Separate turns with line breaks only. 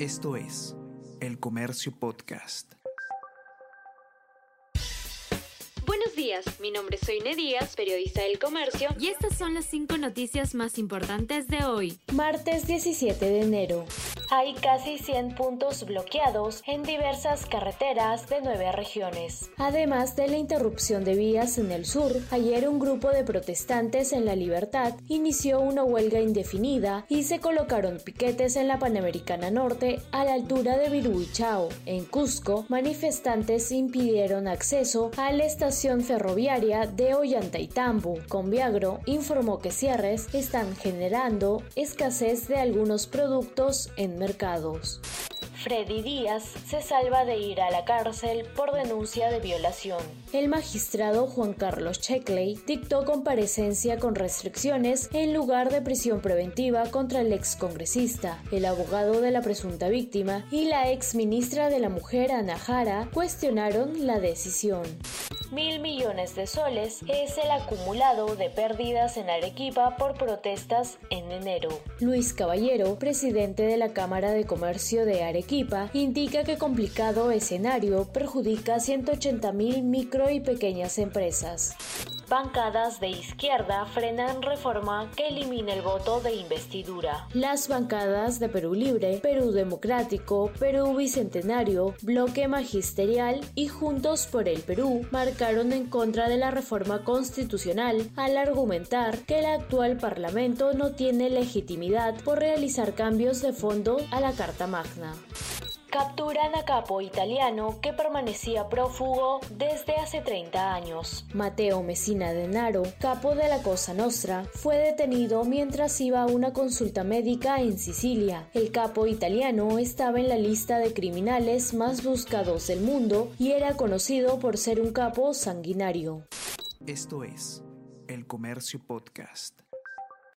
Esto es El Comercio Podcast.
Buenos días, mi nombre es Soine Díaz, periodista del Comercio,
y estas son las cinco noticias más importantes de hoy,
martes 17 de enero. Hay casi 100 puntos bloqueados en diversas carreteras de nueve regiones. Además de la interrupción de vías en el sur, ayer un grupo de protestantes en La Libertad inició una huelga indefinida y se colocaron piquetes en la Panamericana Norte a la altura de Viruichao. En Cusco, manifestantes impidieron acceso a la estación ferroviaria de Ollantaytambo. Conviagro informó que cierres están generando escasez de algunos productos en mercados. Freddy Díaz se salva de ir a la cárcel por denuncia de violación. El magistrado Juan Carlos Checkley dictó comparecencia con restricciones en lugar de prisión preventiva contra el ex congresista, el abogado de la presunta víctima y la ex ministra de la Mujer Ana Jara cuestionaron la decisión mil millones de soles es el acumulado de pérdidas en Arequipa por protestas en enero. Luis Caballero, presidente de la Cámara de Comercio de Arequipa, indica que complicado escenario perjudica 180 mil micro y pequeñas empresas. Bancadas de izquierda frenan reforma que elimina el voto de investidura. Las bancadas de Perú Libre, Perú Democrático, Perú Bicentenario, Bloque Magisterial y Juntos por el Perú marcaron en contra de la reforma constitucional al argumentar que el actual Parlamento no tiene legitimidad por realizar cambios de fondo a la Carta Magna capturan a capo italiano que permanecía prófugo desde hace 30 años. Matteo Messina Denaro, capo de la Cosa Nostra, fue detenido mientras iba a una consulta médica en Sicilia. El capo italiano estaba en la lista de criminales más buscados del mundo y era conocido por ser un capo sanguinario.
Esto es El Comercio Podcast.